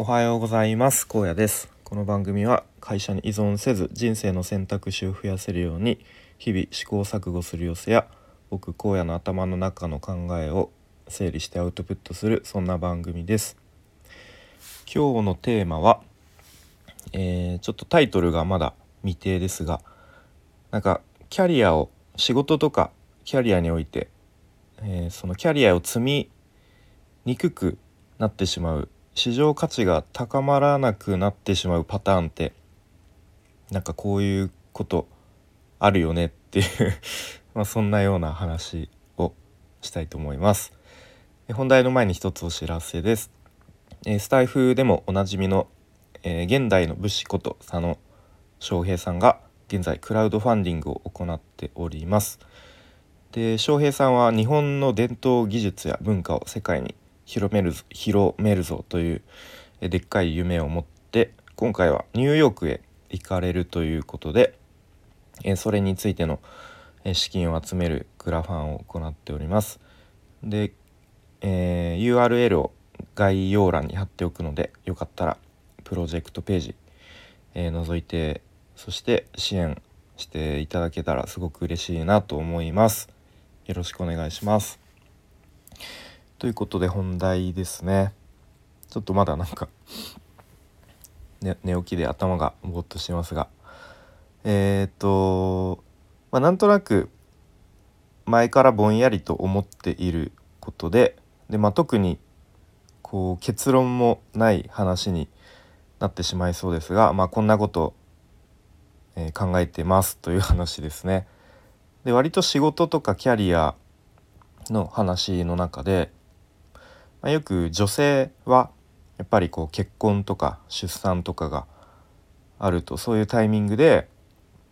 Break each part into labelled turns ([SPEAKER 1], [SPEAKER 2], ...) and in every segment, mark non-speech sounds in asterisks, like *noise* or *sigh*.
[SPEAKER 1] おはようございます。高野です。この番組は会社に依存せず人生の選択肢を増やせるように日々試行錯誤する様子や僕荒野の頭の中の考えを整理してアウトプットするそんな番組です。今日のテーマは、えーちょっとタイトルがまだ未定ですがなんかキャリアを仕事とかキャリアにおいて、えーそのキャリアを積みにくくなってしまう市場価値が高まらなくなってしまうパターンってなんかこういうことあるよねっていう *laughs* まあそんなような話をしたいと思います。え本題の前に一つお知らせです。えースタイフでもおなじみの、えー現代の武士こと佐野翔平さんが現在クラウドファンディングを行っております。で翔平さんは日本の伝統技術や文化を世界に広めるぞ広めるぞというえでっかい夢を持って今回はニューヨークへ行かれるということでえそれについてのえ資金を集めるクラファンを行っております。で、えー URL を概要欄に貼っておくのでよかったらプロジェクトページ、えー覗いてそして支援していただけたらすごく嬉しいなと思います。よろしくお願いします。ということで本題ですね。ちょっとまだなんか、寝起きで頭がぼーっとしてますがえーっとまあなんとなく前からぼんやりと思っていることでで、まあ、特にこう結論もない話になってしまいそうですが、まあ、こんなこと、えー考えてますという話ですね。で割と仕事とかキャリアの話の中で、まあ、よく女性はやっぱりこう結婚とか出産とかがあるとそういうタイミングで、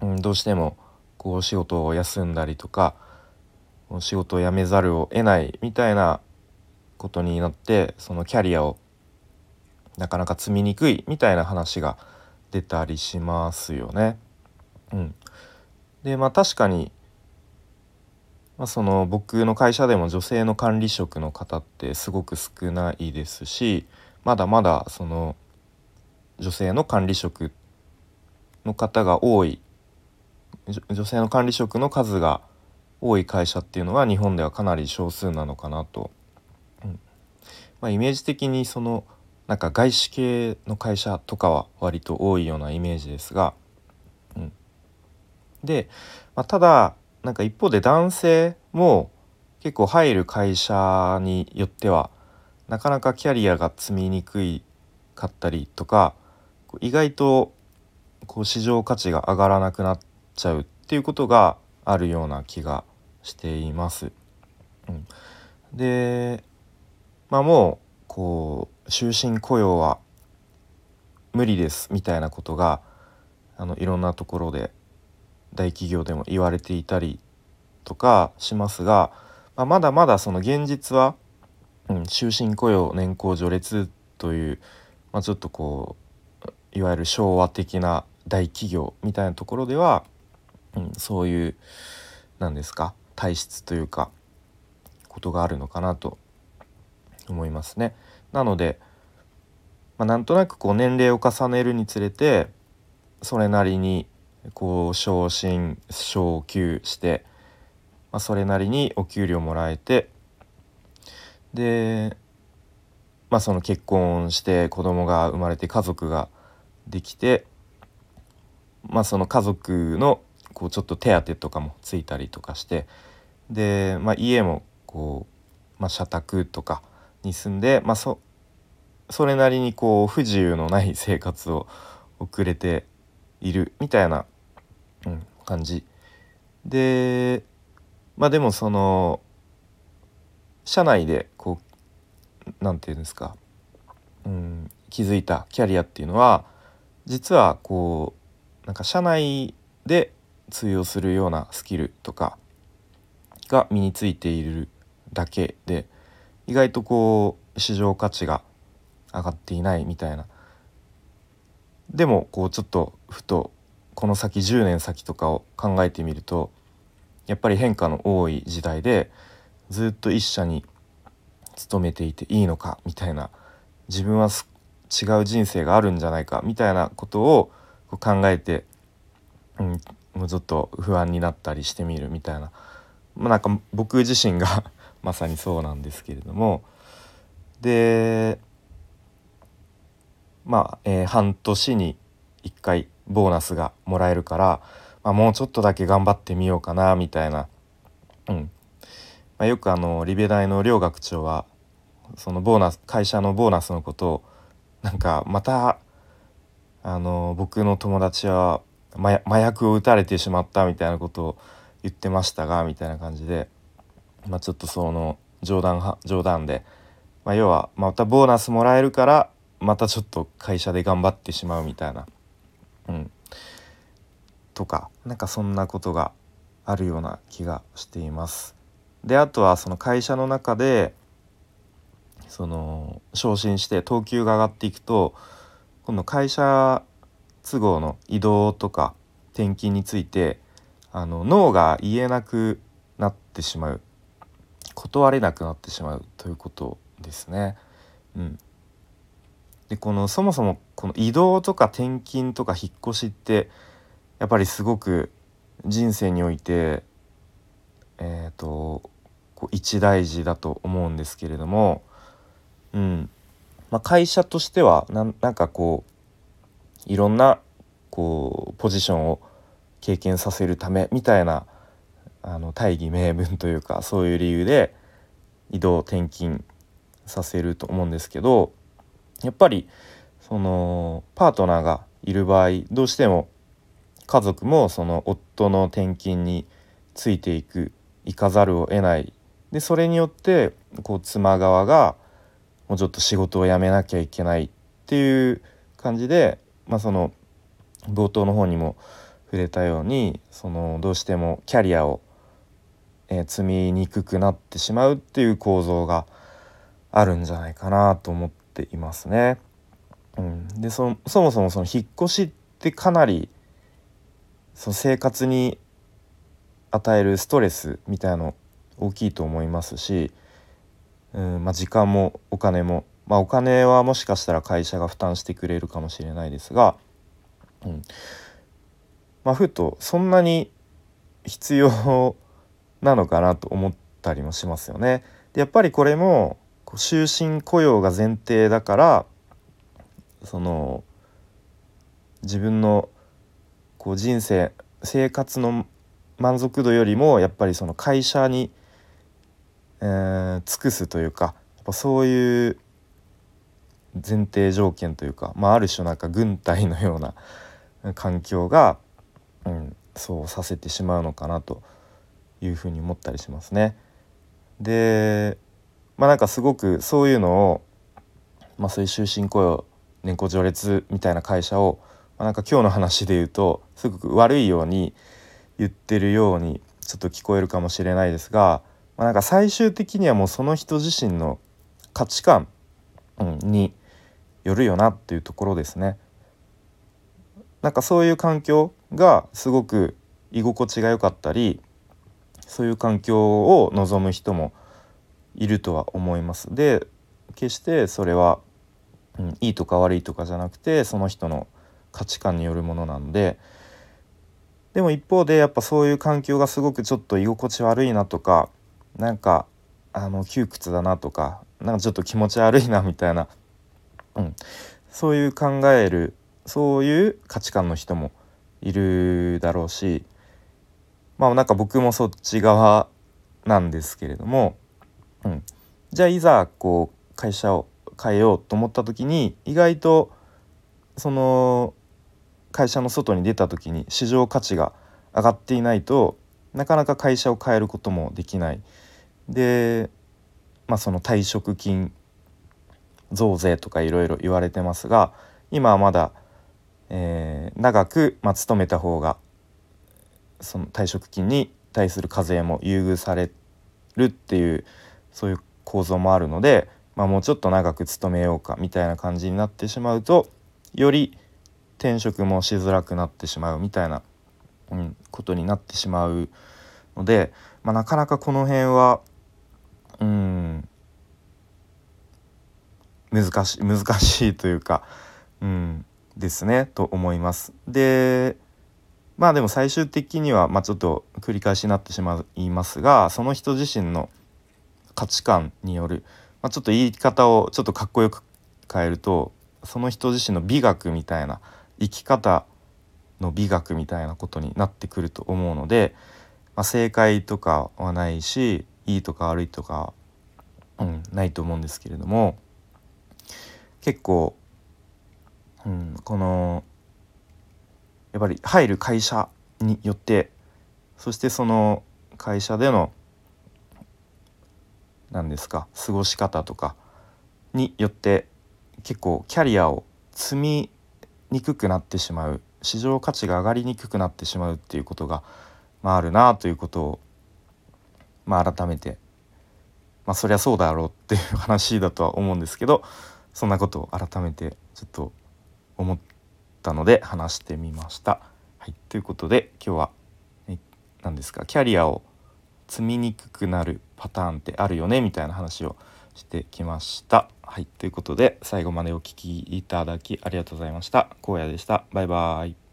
[SPEAKER 1] うん、どうしてもこう仕事を休んだりとか仕事を辞めざるを得ないみたいなことになってそのキャリアをなかなか積みにくいみたいな話が出たりしますよね。うん、でまあ確かに、まあ、その僕の会社でも女性の管理職の方ってすごく少ないですしまだまだその女性の管理職の方が多い女性の管理職の数が多い会社っていうのは日本ではかなり少数なのかなと、うん。まあ、イメージ的にそのなんか外資系の会社とかは割と多いようなイメージですが、うん、で、まあ、ただなんか一方で男性も結構入る会社によってはなかなかキャリアが積みにくいかったりとか意外とこう市場価値が上がらなくなっちゃうっていうことがあるような気がしています。うん、でまあもうこう終身雇用は無理ですみたいなことがあのいろんなところで大企業でも言われていたりとかしますが、まあ、まだまだその現実は、うん、終身雇用年功序列という、まあ、ちょっとこういわゆる昭和的な大企業みたいなところでは、うん、そういうなんですか体質というかことがあるのかなと思いますね。なので、まあ、なんとなくこう年齢を重ねるにつれてそれなりにこう昇進昇給して、まあ、それなりにお給料もらえてで、まあ、その結婚して子供が生まれて家族ができて、まあ、その家族のこうちょっと手当とかもついたりとかしてで、まあ、家もこう、まあ、社宅とかに住んで、まあ、そそれなりにこう不自由のない生活を送れているみたいな、うん、感じ。でまあでもその社内でこうなんていうんですか、うん、気づいたキャリアっていうのは実はこうなんか社内で通用するようなスキルとかが身についているだけで意外とこう市場価値が上がっていないみたいな。でもこうちょっとふとこの先10年先とかを考えてみるとやっぱり変化の多い時代でずっと一社に勤めていていいのかみたいな自分は違う人生があるんじゃないかみたいなことを考えて、うん、もうちょっと不安になったりしてみるみたいな、まあ、なんか僕自身が *laughs* まさにそうなんですけれども。でまあ、えー、半年に1回ボーナスがもらえるから、まあ、もうちょっとだけ頑張ってみようかなみたいな、うん。まあ、よくあのリベ大の両学長はそのボーナス会社のボーナスのことをなんかまたあの僕の友達は麻薬を打たれてしまったみたいなことを言ってましたがみたいな感じで、まあ、ちょっとその冗談冗談で、まあ、要はまたボーナスもらえるからまたちょっと会社で頑張ってしまうみたいな、うん、とかなんかそんなことがあるような気がしています。であとはその会社の中でその昇進して等級が上がっていくと今度会社都合の移動とか転勤についてあの脳が言えなくなってしまう断れなくなってしまうということですね。うん、でこのそもそもこの移動とか転勤とか引っ越しってやっぱりすごく人生においてえっ、ー、とこう一大事だと思うんですけれども、うん。まあ、会社としてはなんかこういろんなこうポジションを経験させるためみたいなあの大義名分というかそういう理由で移動転勤させると思うんですけどやっぱりそのパートナーがいる場合どうしても家族もその夫の転勤についていく行かざるを得ないでそれによってこう妻側がもうちょっと仕事を辞めなきゃいけないっていう感じで、まあ、その冒頭の方にも触れたようにそのどうしてもキャリアを、え、積みにくくなってしまうっていう構造があるんじゃないかなと思っていますね。うん、でそそもそもその引っ越しってかなりその生活に与えるストレスみたいなの大きいと思いますし、うんまあ、時間もお金も、まあ、お金はもしかしたら会社が負担してくれるかもしれないですが、うんまあ、ふとそんなに必要なのかなと思ったりもしますよね。でやっぱりこれも終身雇用が前提だからその自分のこう人生生活の満足度よりもやっぱりその会社に、えー、尽くすというかやっぱそういう前提条件というか、まあ、ある種なんか軍隊のような環境が、うん、そうさせてしまうのかなというふうに思ったりしますね。でまあなんかすごくそういうのを、まあ、そういう終身雇用年功序列みたいな会社を、まあ、なんか今日の話で言うとすごく悪いように言ってるようにちょっと聞こえるかもしれないですが、まあ、なんか最終的にはもうその人自身の価値観、によるよなっていうところですね。なんかそういう環境がすごく居心地が良かったりそういう環境を望む人もいるとは思います。で決してそれは、うん、いいとか悪いとかじゃなくてその人の価値観によるものなのででも一方でやっぱそういう環境がすごくちょっと居心地悪いなとかなんかあの窮屈だなとかなんかちょっと気持ち悪いなみたいな、うん、そういう考えるそういう価値観の人もいるだろうしまあなんか僕もそっち側なんですけれども、うん、じゃあいざこう会社を変えようと思った時に意外とその会社の外に出た時に市場価値が上がっていないとなかなか会社を変えることもできない。でまあその退職金増税とかいろいろ言われてますが今はまだ、えー、長く、まあ、勤めた方がその退職金に対する課税も優遇されるっていうそういう構造もあるので、まあ、もうちょっと長く勤めようかみたいな感じになってしまうとより転職もしづらくなってしまうみたいな、うん、ことになってしまうので、まあ、なかなかこの辺はうん難しい難しいというか、うん、ですねと思います。でまあでも最終的には、まあ、ちょっと繰り返しになってしまいますがその人自身の価値観による、まあ、ちょっと言い方をちょっとかっこよく変えるとその人自身の美学みたいな生き方の美学みたいなことになってくると思うので、まあ、正解とかはないしいいとか悪いとか、うん、ないと思うんですけれども結構、うん、このやっぱり入る会社によってそしてその会社での何ですか？過ごし方とかによって結構キャリアを積みにくくなってしまう。市場価値が上がりにくくなってしまうっていうことが、まあ、あるなということを、まあ、改めてまあそりゃそうだろうっていう話だとは思うんですけど *laughs* そんなことを改めてちょっと思ったので話してみました。はい、ということで今日は何ですか？キャリアを積みにくくなるパターンってあるよねみたいな話をしてきました。はいということで最後までお聴きいただきありがとうございました。荒野でした。バイバーイ。